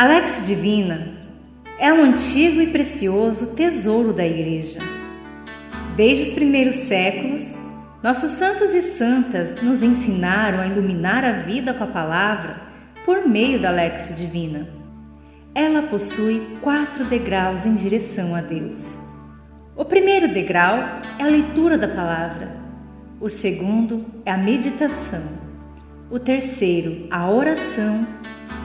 Alex Divina é um antigo e precioso tesouro da Igreja. Desde os primeiros séculos, nossos santos e santas nos ensinaram a iluminar a vida com a palavra por meio da Lexio Divina. Ela possui quatro degraus em direção a Deus. O primeiro degrau é a leitura da palavra, o segundo é a meditação, o terceiro, a oração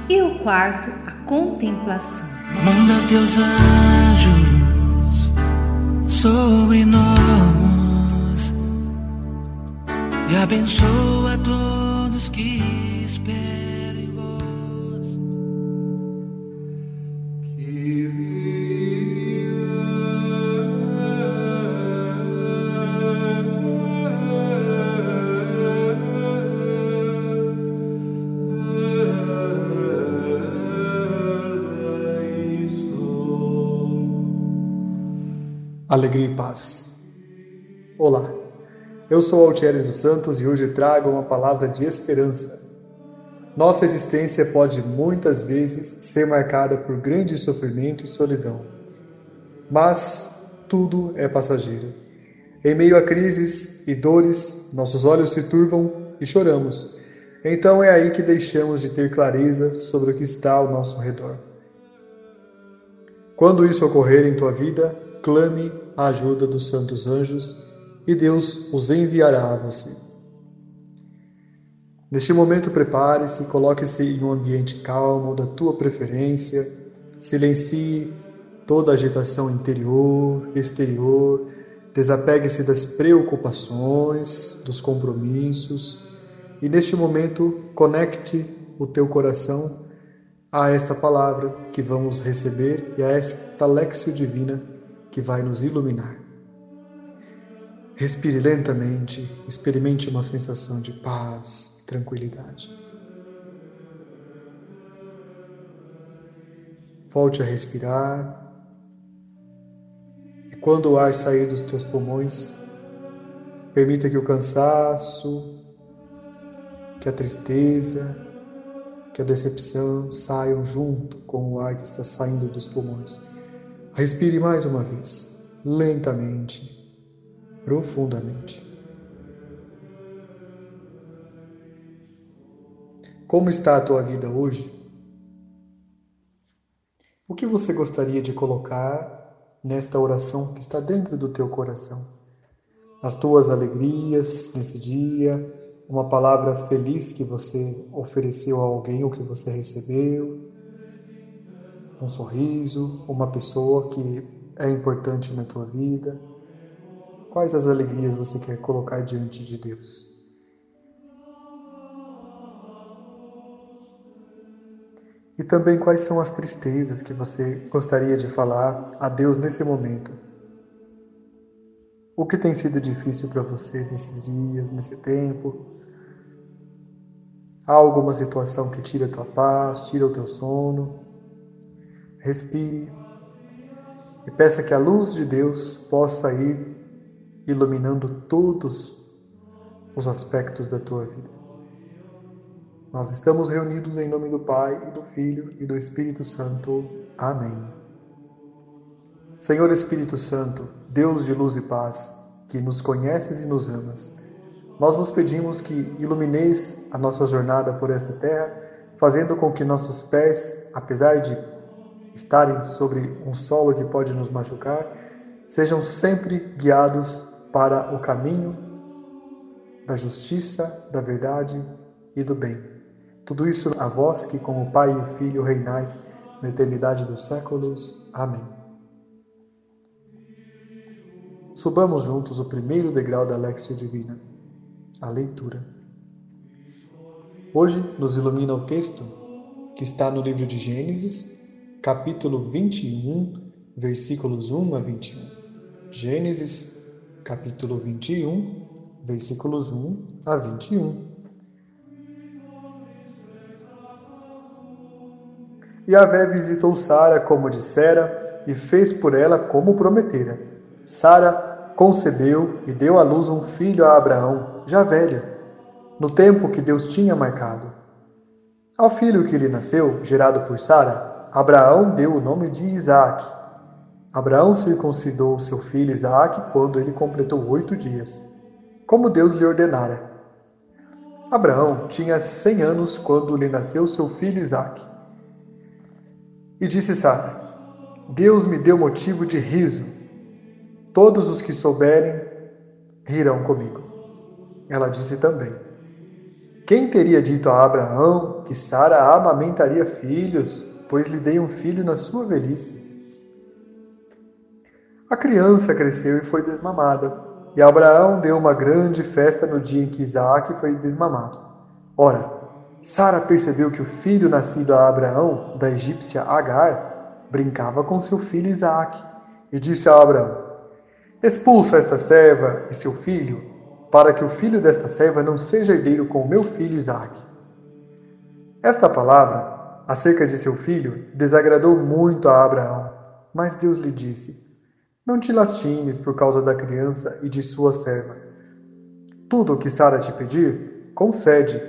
e o quarto, contemplação. Manda teus anjos sobre nós e abençoa todos que Alegria e paz. Olá, eu sou Altieres dos Santos e hoje trago uma palavra de esperança. Nossa existência pode muitas vezes ser marcada por grande sofrimento e solidão, mas tudo é passageiro. Em meio a crises e dores, nossos olhos se turvam e choramos. Então é aí que deixamos de ter clareza sobre o que está ao nosso redor. Quando isso ocorrer em tua vida, clame a ajuda dos santos anjos e Deus os enviará a você. Neste momento, prepare-se coloque-se em um ambiente calmo, da tua preferência. Silencie toda a agitação interior, exterior. Desapegue-se das preocupações, dos compromissos. E neste momento, conecte o teu coração a esta palavra que vamos receber e a esta lexio divina que vai nos iluminar. Respire lentamente, experimente uma sensação de paz e tranquilidade. Volte a respirar. E quando o ar sair dos teus pulmões, permita que o cansaço, que a tristeza, que a decepção saiam junto com o ar que está saindo dos pulmões. Respire mais uma vez, lentamente, profundamente. Como está a tua vida hoje? O que você gostaria de colocar nesta oração que está dentro do teu coração? As tuas alegrias nesse dia, uma palavra feliz que você ofereceu a alguém ou que você recebeu, um sorriso, uma pessoa que é importante na tua vida? Quais as alegrias você quer colocar diante de Deus? E também quais são as tristezas que você gostaria de falar a Deus nesse momento? O que tem sido difícil para você nesses dias, nesse tempo? Há alguma situação que tira a tua paz, tira o teu sono? Respire e peça que a luz de Deus possa ir iluminando todos os aspectos da tua vida. Nós estamos reunidos em nome do Pai, e do Filho e do Espírito Santo. Amém. Senhor Espírito Santo, Deus de luz e paz, que nos conheces e nos amas, nós vos pedimos que ilumineis a nossa jornada por esta terra, fazendo com que nossos pés, apesar de estarem sobre um solo que pode nos machucar, sejam sempre guiados para o caminho da justiça, da verdade e do bem. Tudo isso a vós que, como Pai e Filho, reinais na eternidade dos séculos. Amém. Subamos juntos o primeiro degrau da Lexio Divina, a leitura. Hoje nos ilumina o texto que está no livro de Gênesis, capítulo 21, versículos 1 a 21. Gênesis, capítulo 21, versículos 1 a 21. E Avé visitou Sara como dissera e fez por ela como prometera. Sara concebeu e deu à luz um filho a Abraão, já velho, no tempo que Deus tinha marcado. Ao filho que lhe nasceu, gerado por Sara, Abraão deu o nome de Isaac. Abraão circuncidou seu filho Isaac quando ele completou oito dias, como Deus lhe ordenara. Abraão tinha cem anos quando lhe nasceu seu filho Isaac. E disse Sara: Deus me deu motivo de riso. Todos os que souberem rirão comigo. Ela disse também: Quem teria dito a Abraão que Sara amamentaria filhos, pois lhe dei um filho na sua velhice? A criança cresceu e foi desmamada, e Abraão deu uma grande festa no dia em que Isaac foi desmamado. Ora, Sara percebeu que o filho nascido a Abraão, da egípcia Agar, brincava com seu filho Isaac, e disse a Abraão: Expulsa esta serva e seu filho, para que o filho desta serva não seja herdeiro com o meu filho Isaac. Esta palavra, acerca de seu filho, desagradou muito a Abraão, mas Deus lhe disse: não te lastimes por causa da criança e de sua serva. Tudo o que Sara te pedir, concede,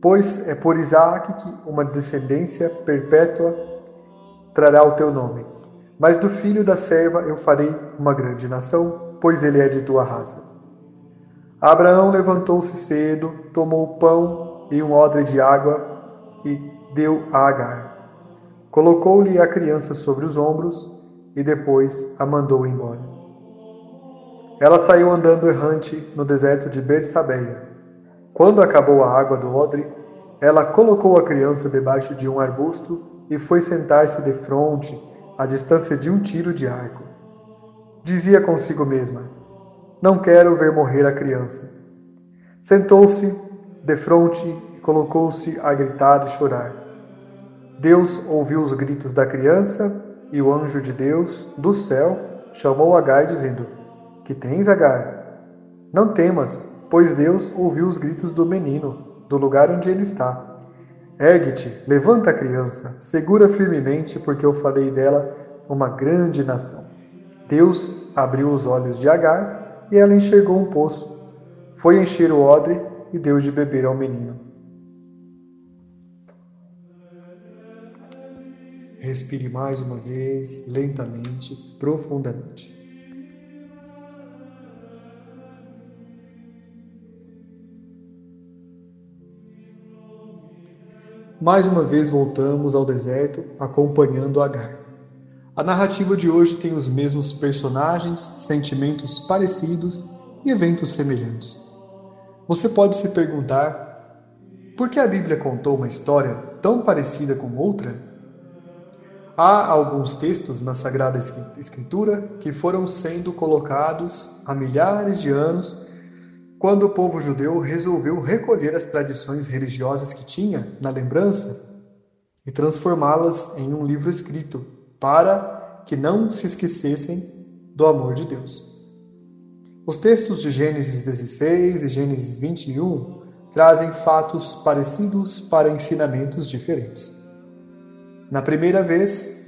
pois é por Isaac que uma descendência perpétua trará o teu nome. Mas do filho da serva eu farei uma grande nação, pois ele é de tua raça. Abraão levantou-se cedo, tomou pão e um odre de água e deu a Agar. Colocou-lhe a criança sobre os ombros e depois a mandou embora. Ela saiu andando errante no deserto de Bersabeia. Quando acabou a água do odre, ela colocou a criança debaixo de um arbusto e foi sentar-se de frente, à distância de um tiro de arco. Dizia consigo mesma: Não quero ver morrer a criança. Sentou-se de frente e colocou-se a gritar e chorar. Deus ouviu os gritos da criança e o anjo de Deus, do céu, chamou Agar, dizendo: Que tens, Agar? Não temas, pois Deus ouviu os gritos do menino, do lugar onde ele está. Ergue-te, levanta a criança, segura firmemente, porque eu farei dela uma grande nação. Deus abriu os olhos de Agar e ela enxergou um poço. Foi encher o odre e deu de beber ao menino. Respire mais uma vez, lentamente, profundamente. Mais uma vez voltamos ao deserto acompanhando Agar. A narrativa de hoje tem os mesmos personagens, sentimentos parecidos e eventos semelhantes. Você pode se perguntar por que a Bíblia contou uma história tão parecida com outra Há alguns textos na Sagrada Escritura que foram sendo colocados há milhares de anos quando o povo judeu resolveu recolher as tradições religiosas que tinha na lembrança e transformá-las em um livro escrito para que não se esquecessem do amor de Deus. Os textos de Gênesis 16 e Gênesis 21 trazem fatos parecidos para ensinamentos diferentes. Na primeira vez,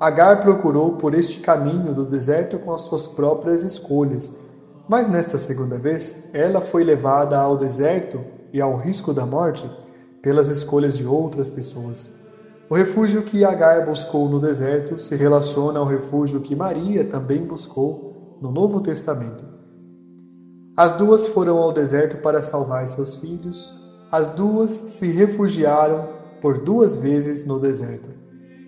Agar procurou por este caminho do deserto com as suas próprias escolhas, mas nesta segunda vez, ela foi levada ao deserto e ao risco da morte pelas escolhas de outras pessoas. O refúgio que Agar buscou no deserto se relaciona ao refúgio que Maria também buscou no Novo Testamento. As duas foram ao deserto para salvar seus filhos, as duas se refugiaram por duas vezes no deserto.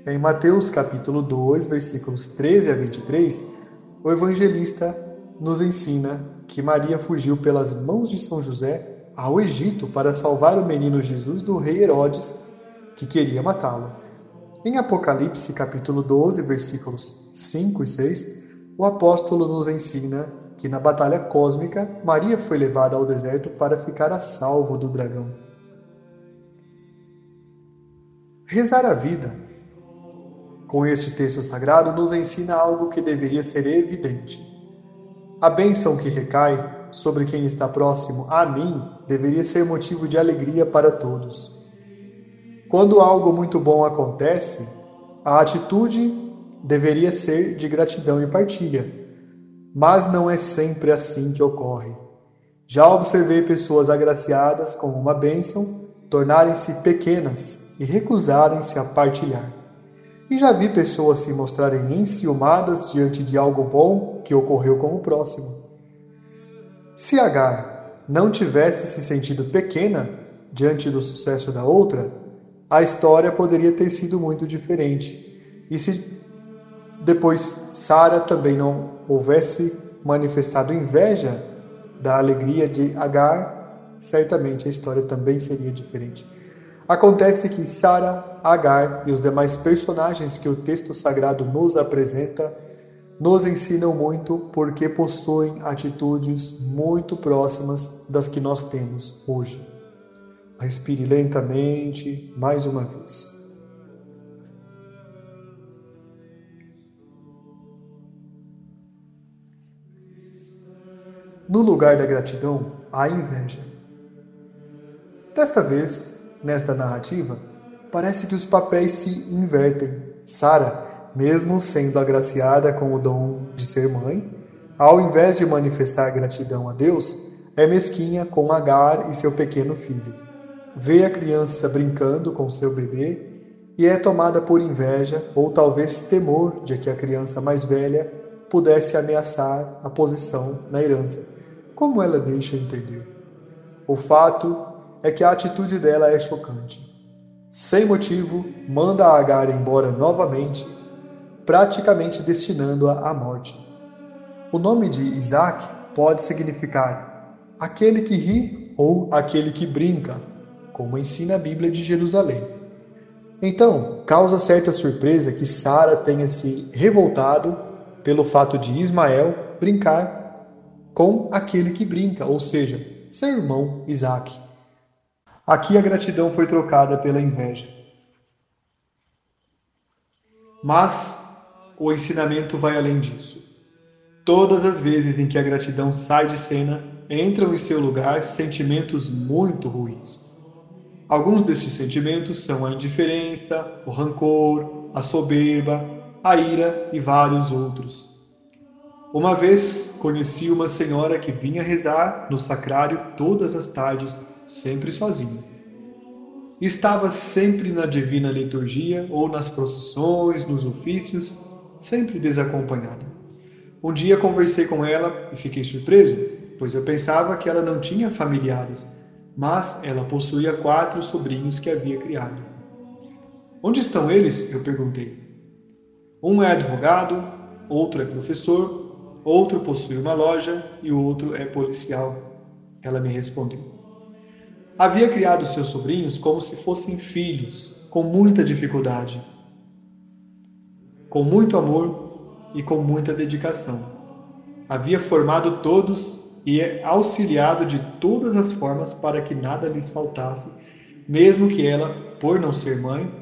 Em Mateus capítulo 2, versículos 13 a 23, o evangelista nos ensina que Maria fugiu pelas mãos de São José ao Egito para salvar o menino Jesus do rei Herodes, que queria matá-lo. Em Apocalipse capítulo 12, versículos 5 e 6, o apóstolo nos ensina que na batalha cósmica Maria foi levada ao deserto para ficar a salvo do dragão. Rezar a vida com este texto sagrado nos ensina algo que deveria ser evidente. A bênção que recai sobre quem está próximo a mim deveria ser motivo de alegria para todos. Quando algo muito bom acontece, a atitude deveria ser de gratidão e partilha, mas não é sempre assim que ocorre. Já observei pessoas agraciadas com uma bênção tornarem-se pequenas e recusarem-se a partilhar. E já vi pessoas se mostrarem enciumadas diante de algo bom que ocorreu com o próximo. Se Agar não tivesse se sentido pequena diante do sucesso da outra, a história poderia ter sido muito diferente. E se depois Sara também não houvesse manifestado inveja da alegria de Agar, certamente a história também seria diferente. Acontece que Sara, Agar e os demais personagens que o texto sagrado nos apresenta nos ensinam muito porque possuem atitudes muito próximas das que nós temos hoje. Respire lentamente, mais uma vez. No lugar da gratidão, há inveja. Desta vez, nesta narrativa, parece que os papéis se invertem. Sara, mesmo sendo agraciada com o dom de ser mãe, ao invés de manifestar gratidão a Deus, é mesquinha com Agar e seu pequeno filho. Vê a criança brincando com seu bebê e é tomada por inveja ou talvez temor de que a criança mais velha pudesse ameaçar a posição na herança como ela deixa entender. O fato é que a atitude dela é chocante. Sem motivo, manda a Agar embora novamente, praticamente destinando-a à morte. O nome de Isaac pode significar aquele que ri ou aquele que brinca, como ensina a Bíblia de Jerusalém. Então, causa certa surpresa que Sara tenha se revoltado pelo fato de Ismael brincar com aquele que brinca, ou seja, seu irmão Isaac. Aqui a gratidão foi trocada pela inveja. Mas o ensinamento vai além disso. Todas as vezes em que a gratidão sai de cena, entram em seu lugar sentimentos muito ruins. Alguns destes sentimentos são a indiferença, o rancor, a soberba, a ira e vários outros. Uma vez conheci uma senhora que vinha rezar no sacrário todas as tardes, sempre sozinha. Estava sempre na divina liturgia ou nas procissões, nos ofícios, sempre desacompanhada. Um dia conversei com ela e fiquei surpreso, pois eu pensava que ela não tinha familiares, mas ela possuía quatro sobrinhos que havia criado. Onde estão eles? Eu perguntei. Um é advogado, outro é professor outro possui uma loja e o outro é policial. Ela me respondeu. Havia criado seus sobrinhos como se fossem filhos, com muita dificuldade, com muito amor e com muita dedicação. Havia formado todos e auxiliado de todas as formas para que nada lhes faltasse, mesmo que ela, por não ser mãe,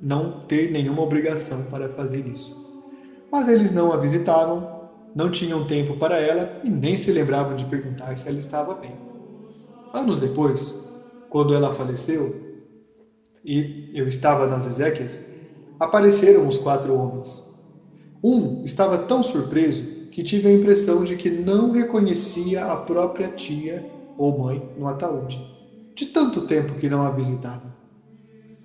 não ter nenhuma obrigação para fazer isso. Mas eles não a visitavam não tinham tempo para ela e nem se lembravam de perguntar se ela estava bem. Anos depois, quando ela faleceu e eu estava nas Ezequias, apareceram os quatro homens. Um estava tão surpreso que tive a impressão de que não reconhecia a própria tia ou mãe no ataúde, de tanto tempo que não a visitava.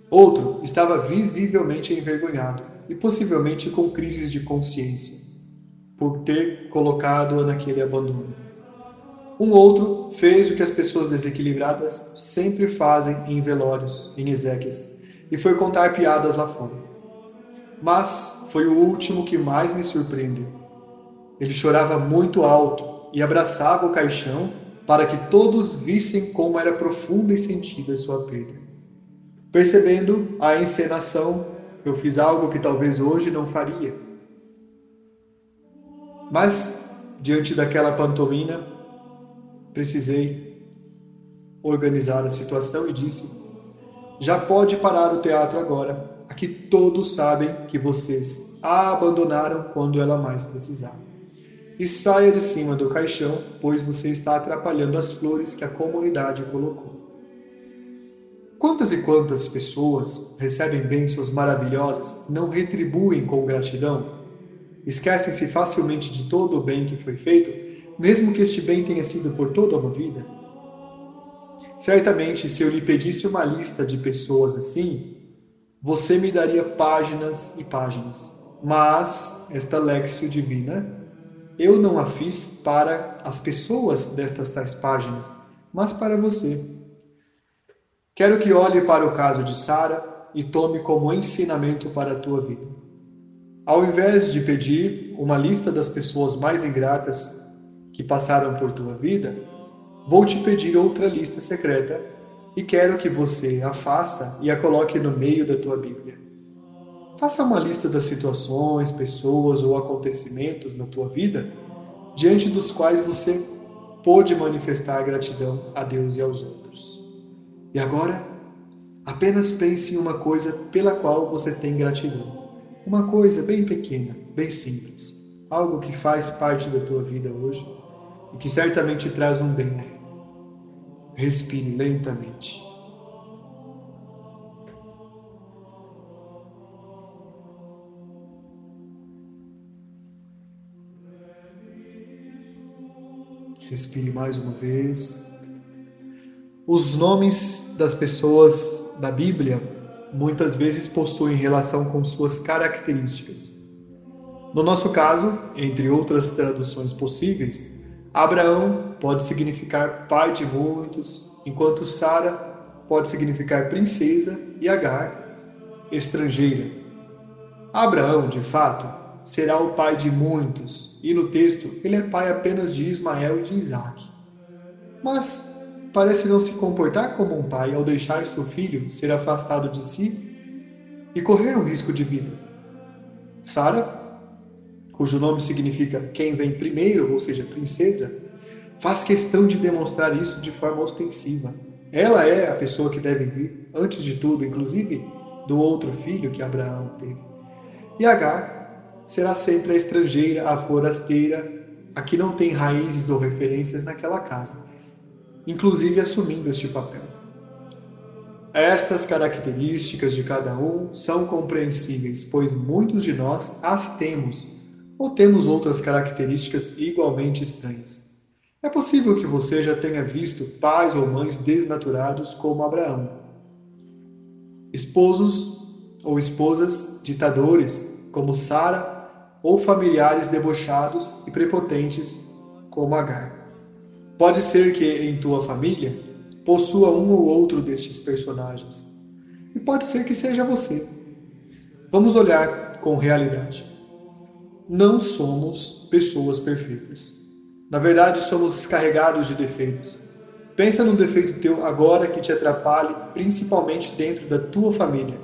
Outro estava visivelmente envergonhado e possivelmente com crises de consciência por ter colocado-a naquele abandono. Um outro fez o que as pessoas desequilibradas sempre fazem em velórios, em Ezequias, e foi contar piadas lá fora. Mas foi o último que mais me surpreendeu. Ele chorava muito alto e abraçava o caixão para que todos vissem como era profunda e sentida sua perda. Percebendo a encenação, eu fiz algo que talvez hoje não faria mas, diante daquela pantomina, precisei organizar a situação e disse: Já pode parar o teatro agora. Aqui todos sabem que vocês a abandonaram quando ela mais precisava. E saia de cima do caixão, pois você está atrapalhando as flores que a comunidade colocou. Quantas e quantas pessoas recebem bênçãos maravilhosas, não retribuem com gratidão? Esquecem-se facilmente de todo o bem que foi feito, mesmo que este bem tenha sido por toda uma vida? Certamente, se eu lhe pedisse uma lista de pessoas assim, você me daria páginas e páginas. Mas esta lexio divina eu não a fiz para as pessoas destas tais páginas, mas para você. Quero que olhe para o caso de Sara e tome como ensinamento para a tua vida. Ao invés de pedir uma lista das pessoas mais ingratas que passaram por tua vida, vou te pedir outra lista secreta e quero que você a faça e a coloque no meio da tua Bíblia. Faça uma lista das situações, pessoas ou acontecimentos na tua vida diante dos quais você pôde manifestar gratidão a Deus e aos outros. E agora, apenas pense em uma coisa pela qual você tem gratidão. Uma coisa bem pequena, bem simples, algo que faz parte da tua vida hoje e que certamente traz um bem nela. Respire lentamente. Respire mais uma vez. Os nomes das pessoas da Bíblia muitas vezes possuem relação com suas características. No nosso caso, entre outras traduções possíveis, Abraão pode significar pai de muitos, enquanto Sara pode significar princesa e Agar, estrangeira. Abraão, de fato, será o pai de muitos, e no texto ele é pai apenas de Ismael e de Isaac. Mas parece não se comportar como um pai ao deixar seu filho ser afastado de si e correr um risco de vida. Sara, cujo nome significa quem vem primeiro, ou seja, princesa, faz questão de demonstrar isso de forma ostensiva. Ela é a pessoa que deve vir, antes de tudo, inclusive do outro filho que Abraão teve. E Agar será sempre a estrangeira, a forasteira, a que não tem raízes ou referências naquela casa, inclusive assumindo este papel. Estas características de cada um são compreensíveis, pois muitos de nós as temos, ou temos outras características igualmente estranhas. É possível que você já tenha visto pais ou mães desnaturados como Abraão, esposos ou esposas ditadores como Sara ou familiares debochados e prepotentes como Agar. Pode ser que em tua família possua um ou outro destes personagens. E pode ser que seja você. Vamos olhar com realidade. Não somos pessoas perfeitas. Na verdade, somos carregados de defeitos. Pensa num defeito teu agora que te atrapalhe, principalmente dentro da tua família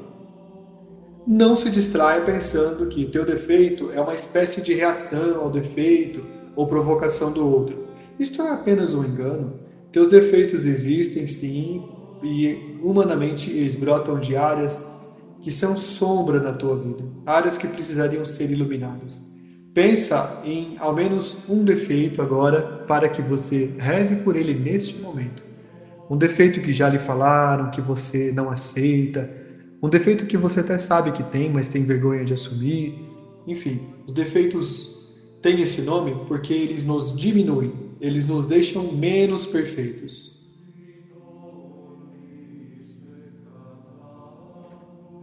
não se distraia pensando que teu defeito é uma espécie de reação ao defeito ou provocação do outro. Isto é apenas um engano. Teus defeitos existem sim e humanamente eles brotam de áreas que são sombra na tua vida, áreas que precisariam ser iluminadas. Pensa em ao menos um defeito agora para que você reze por ele neste momento. Um defeito que já lhe falaram, que você não aceita, um defeito que você até sabe que tem, mas tem vergonha de assumir. Enfim, os defeitos têm esse nome porque eles nos diminuem, eles nos deixam menos perfeitos.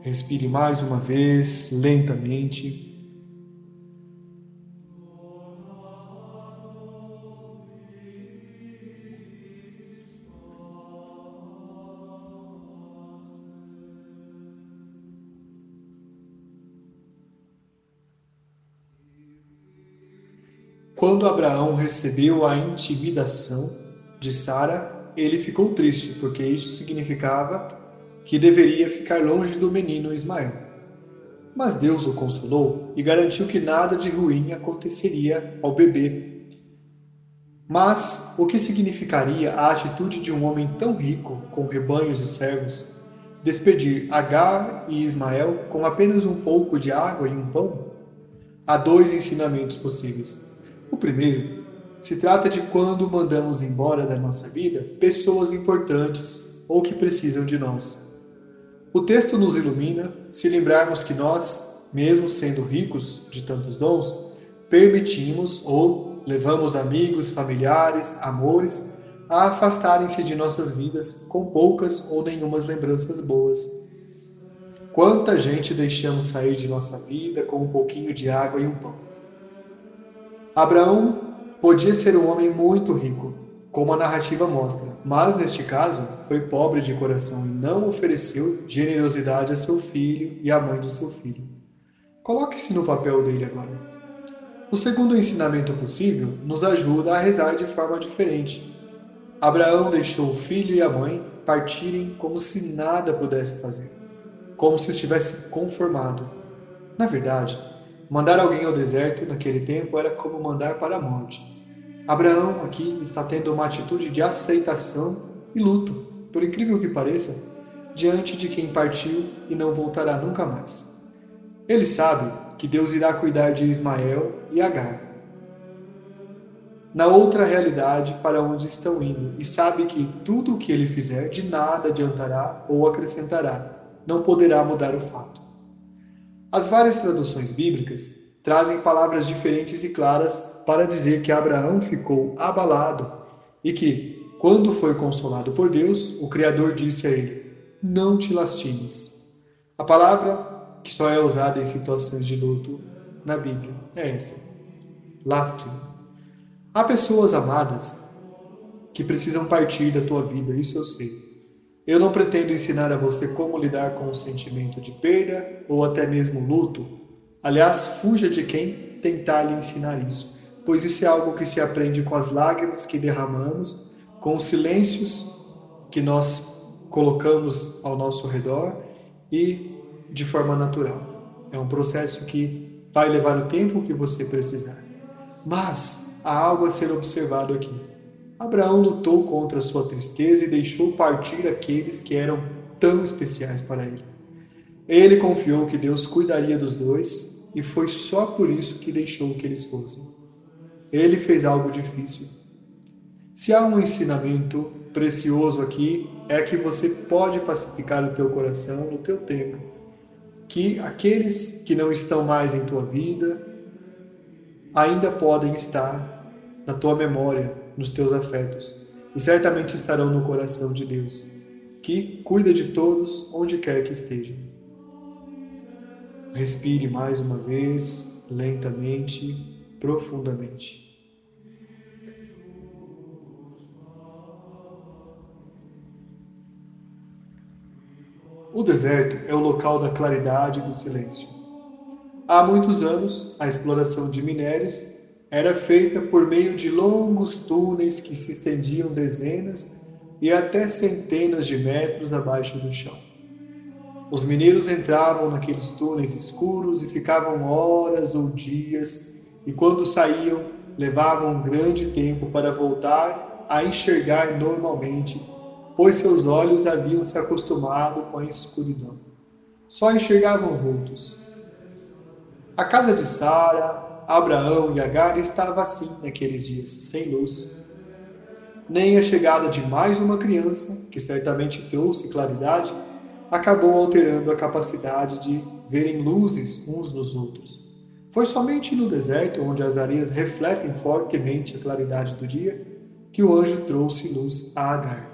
Respire mais uma vez, lentamente. Quando Abraão recebeu a intimidação de Sara, ele ficou triste, porque isso significava que deveria ficar longe do menino Ismael. Mas Deus o consolou e garantiu que nada de ruim aconteceria ao bebê. Mas o que significaria a atitude de um homem tão rico, com rebanhos e servos, despedir Agar e Ismael com apenas um pouco de água e um pão? Há dois ensinamentos possíveis. O primeiro se trata de quando mandamos embora da nossa vida pessoas importantes ou que precisam de nós. O texto nos ilumina se lembrarmos que nós, mesmo sendo ricos de tantos dons, permitimos ou levamos amigos, familiares, amores a afastarem-se de nossas vidas com poucas ou nenhumas lembranças boas. Quanta gente deixamos sair de nossa vida com um pouquinho de água e um pão. Abraão podia ser um homem muito rico, como a narrativa mostra, mas neste caso foi pobre de coração e não ofereceu generosidade a seu filho e à mãe de seu filho. Coloque-se no papel dele agora. O segundo ensinamento possível nos ajuda a rezar de forma diferente. Abraão deixou o filho e a mãe partirem como se nada pudesse fazer, como se estivesse conformado. Na verdade, mandar alguém ao deserto naquele tempo era como mandar para a morte. Abraão aqui está tendo uma atitude de aceitação e luto, por incrível que pareça, diante de quem partiu e não voltará nunca mais. Ele sabe que Deus irá cuidar de Ismael e Agar. Na outra realidade para onde estão indo, e sabe que tudo o que ele fizer de nada adiantará ou acrescentará, não poderá mudar o fato. As várias traduções bíblicas trazem palavras diferentes e claras para dizer que Abraão ficou abalado e que, quando foi consolado por Deus, o Criador disse a ele: Não te lastimes. A palavra que só é usada em situações de luto na Bíblia é essa: lástima. Há pessoas amadas que precisam partir da tua vida, isso eu sei. Eu não pretendo ensinar a você como lidar com o sentimento de perda ou até mesmo luto. Aliás, fuja de quem tentar lhe ensinar isso, pois isso é algo que se aprende com as lágrimas que derramamos com os silêncios que nós colocamos ao nosso redor e de forma natural. É um processo que vai levar o tempo que você precisar. Mas há algo a ser observado aqui. Abraão lutou contra a sua tristeza e deixou partir aqueles que eram tão especiais para ele. Ele confiou que Deus cuidaria dos dois e foi só por isso que deixou que eles fossem. Ele fez algo difícil, se há um ensinamento precioso aqui, é que você pode pacificar o teu coração no teu tempo. Que aqueles que não estão mais em tua vida ainda podem estar na tua memória, nos teus afetos, e certamente estarão no coração de Deus, que cuida de todos onde quer que estejam. Respire mais uma vez, lentamente, profundamente. O deserto é o local da claridade e do silêncio. Há muitos anos, a exploração de minérios era feita por meio de longos túneis que se estendiam dezenas e até centenas de metros abaixo do chão. Os mineiros entravam naqueles túneis escuros e ficavam horas ou dias, e quando saíam, levavam um grande tempo para voltar a enxergar normalmente pois seus olhos haviam se acostumado com a escuridão. Só enxergavam vultos. A casa de Sara, Abraão e Agar estava assim naqueles dias, sem luz. Nem a chegada de mais uma criança, que certamente trouxe claridade, acabou alterando a capacidade de verem luzes uns nos outros. Foi somente no deserto, onde as areias refletem fortemente a claridade do dia, que o anjo trouxe luz a Agar.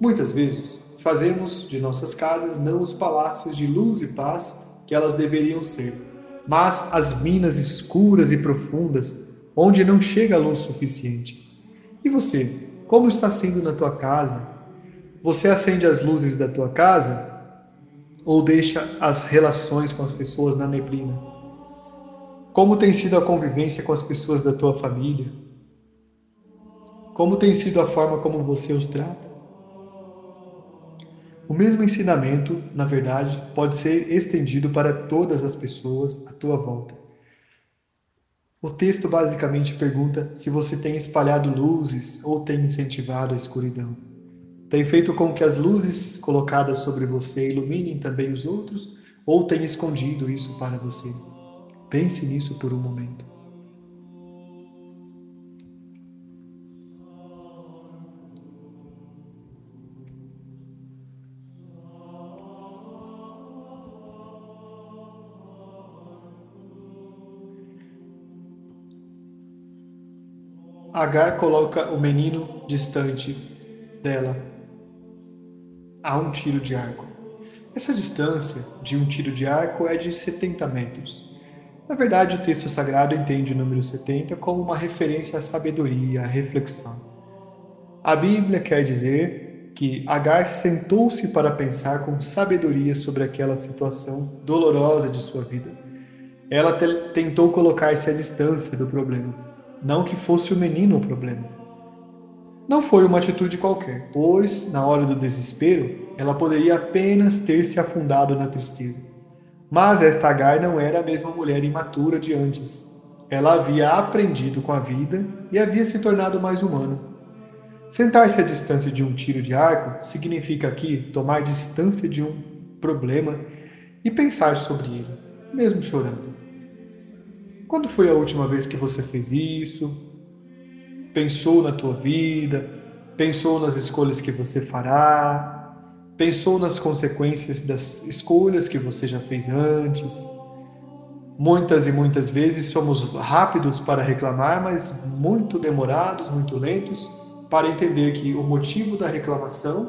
Muitas vezes, fazemos de nossas casas não os palácios de luz e paz que elas deveriam ser, mas as minas escuras e profundas onde não chega a luz suficiente. E você, como está sendo na tua casa? Você acende as luzes da tua casa ou deixa as relações com as pessoas na neblina? Como tem sido a convivência com as pessoas da tua família? Como tem sido a forma como você os trata? O mesmo ensinamento, na verdade, pode ser estendido para todas as pessoas à tua volta. O texto basicamente pergunta se você tem espalhado luzes ou tem incentivado a escuridão. Tem feito com que as luzes colocadas sobre você iluminem também os outros ou tem escondido isso para você? Pense nisso por um momento. Agar coloca o menino distante dela, a um tiro de arco. Essa distância de um tiro de arco é de 70 metros. Na verdade, o texto sagrado entende o número 70 como uma referência à sabedoria, à reflexão. A Bíblia quer dizer que Agar sentou-se para pensar com sabedoria sobre aquela situação dolorosa de sua vida. Ela tentou colocar-se à distância do problema, não que fosse o menino o problema. Não foi uma atitude qualquer, pois, na hora do desespero, ela poderia apenas ter se afundado na tristeza. Mas esta Agar não era a mesma mulher imatura de antes. Ela havia aprendido com a vida e havia se tornado mais humana. Sentar-se à distância de um tiro de arco significa aqui tomar distância de um problema e pensar sobre ele, mesmo chorando. Quando foi a última vez que você fez isso? pensou na tua vida, pensou nas escolhas que você fará, pensou nas consequências das escolhas que você já fez antes. Muitas e muitas vezes somos rápidos para reclamar, mas muito demorados, muito lentos para entender que o motivo da reclamação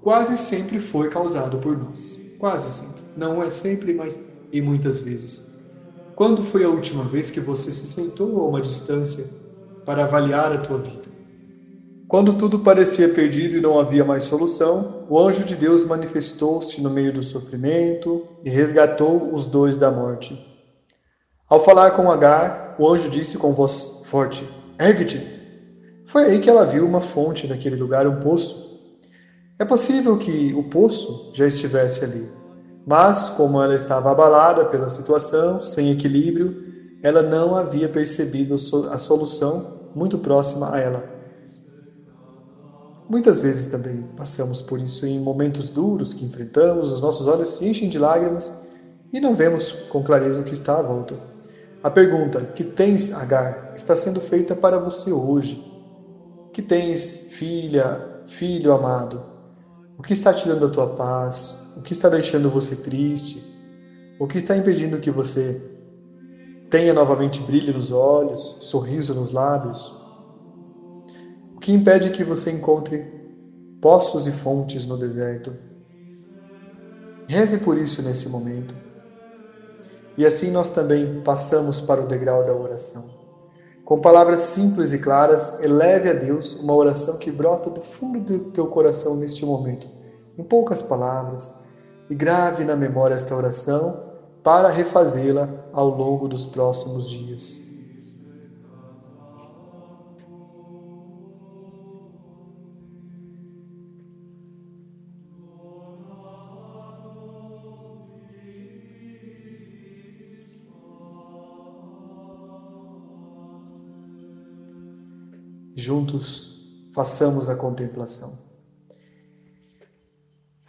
quase sempre foi causado por nós. Quase sempre. Não é sempre, mas e muitas vezes. Quando foi a última vez que você se sentou a uma distância para avaliar a tua vida. Quando tudo parecia perdido e não havia mais solução, o anjo de Deus manifestou-se no meio do sofrimento e resgatou os dois da morte. Ao falar com Agar, o anjo disse com voz forte: Ergue-te. Foi aí que ela viu uma fonte naquele lugar, um poço. É possível que o poço já estivesse ali, mas, como ela estava abalada pela situação, sem equilíbrio, ela não havia percebido a solução muito próxima a ela. Muitas vezes também passamos por isso em momentos duros que enfrentamos, os nossos olhos se enchem de lágrimas e não vemos com clareza o que está à volta. A pergunta que tens, Agar, está sendo feita para você hoje. Que tens, filha, filho amado? O que está tirando a tua paz? O que está deixando você triste? O que está impedindo que você tenha novamente brilho nos olhos, sorriso nos lábios. O que impede que você encontre poços e fontes no deserto? Reze por isso nesse momento. E assim nós também passamos para o degrau da oração. Com palavras simples e claras, eleve a Deus uma oração que brota do fundo do teu coração neste momento, em poucas palavras, e grave na memória esta oração para refazê-la ao longo dos próximos dias. Juntos, façamos a contemplação.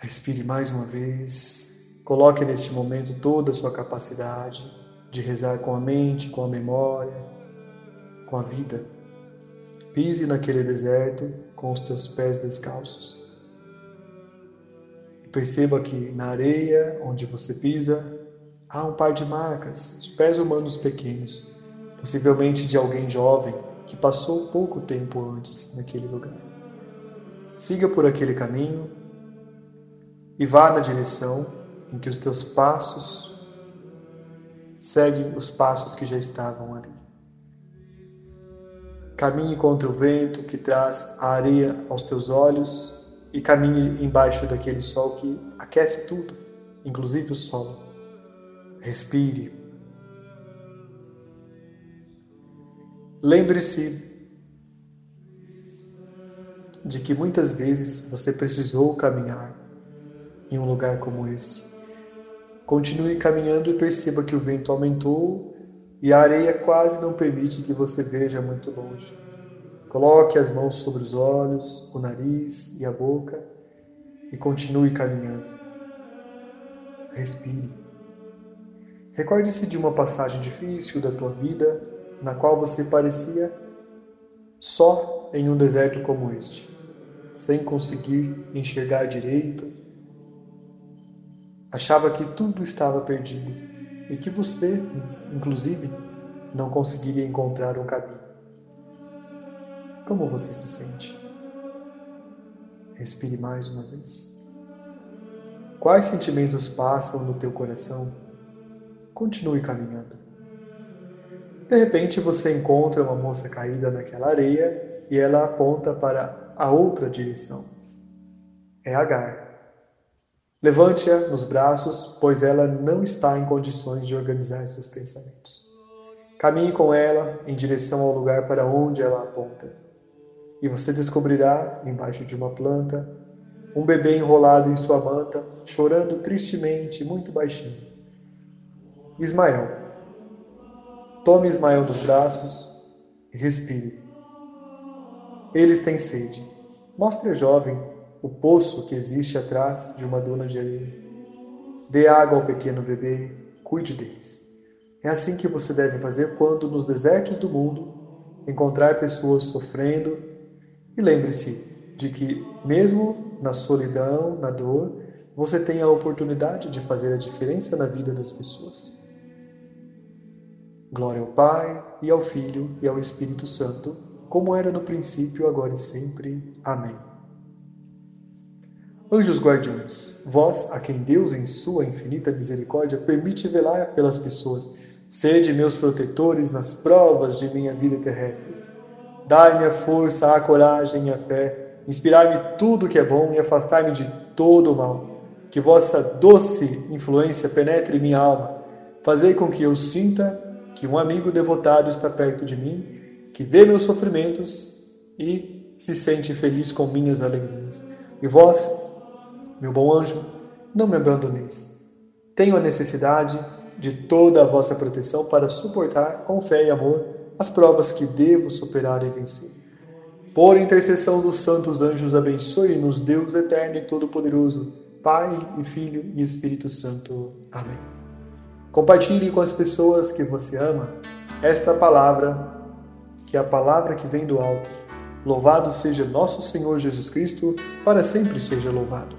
Respire mais uma vez Coloque neste momento toda a sua capacidade de rezar com a mente, com a memória, com a vida. Pise naquele deserto com os teus pés descalços. E perceba que na areia onde você pisa há um par de marcas de pés humanos pequenos, possivelmente de alguém jovem que passou pouco tempo antes naquele lugar. Siga por aquele caminho e vá na direção em que os teus passos seguem os passos que já estavam ali. Caminhe contra o vento que traz a areia aos teus olhos e caminhe embaixo daquele sol que aquece tudo, inclusive o sol. Respire. Lembre-se de que muitas vezes você precisou caminhar em um lugar como esse. Continue caminhando e perceba que o vento aumentou e a areia quase não permite que você veja muito longe. Coloque as mãos sobre os olhos, o nariz e a boca e continue caminhando. Respire. Recorde-se de uma passagem difícil da tua vida na qual você parecia só em um deserto como este, sem conseguir enxergar direito, achava que tudo estava perdido e que você, inclusive, não conseguiria encontrar um caminho. Como você se sente? Respire mais uma vez. Quais sentimentos passam no teu coração? Continue caminhando. De repente você encontra uma moça caída naquela areia e ela aponta para a outra direção. É Agar. Levante-a nos braços, pois ela não está em condições de organizar seus pensamentos. Caminhe com ela em direção ao lugar para onde ela aponta. E você descobrirá, embaixo de uma planta, um bebê enrolado em sua manta, chorando tristemente, muito baixinho. Ismael. Tome Ismael nos braços e respire. Eles têm sede. Mostre a jovem o poço que existe atrás de uma duna de areia. Dê água ao pequeno bebê, cuide deles. É assim que você deve fazer quando, nos desertos do mundo, encontrar pessoas sofrendo. E lembre-se de que, mesmo na solidão, na dor, você tem a oportunidade de fazer a diferença na vida das pessoas. Glória ao Pai, e ao Filho, e ao Espírito Santo, como era no princípio, agora e sempre. Amém. Anjos guardiões, vós, a quem Deus, em sua infinita misericórdia, permite velar pelas pessoas, sede meus protetores nas provas de minha vida terrestre. Dai-me a força, a coragem e a fé, inspirai-me tudo o que é bom e afastai-me de todo o mal. Que vossa doce influência penetre minha alma. Fazei com que eu sinta que um amigo devotado está perto de mim, que vê meus sofrimentos e se sente feliz com minhas alegrias. E vós, meu bom anjo, não me abandoneis. Tenho a necessidade de toda a vossa proteção para suportar com fé e amor as provas que devo superar e vencer. Por intercessão dos santos anjos, abençoe-nos Deus eterno e todo-poderoso, Pai e Filho e Espírito Santo. Amém. Compartilhe com as pessoas que você ama esta palavra, que é a palavra que vem do alto. Louvado seja nosso Senhor Jesus Cristo, para sempre seja louvado.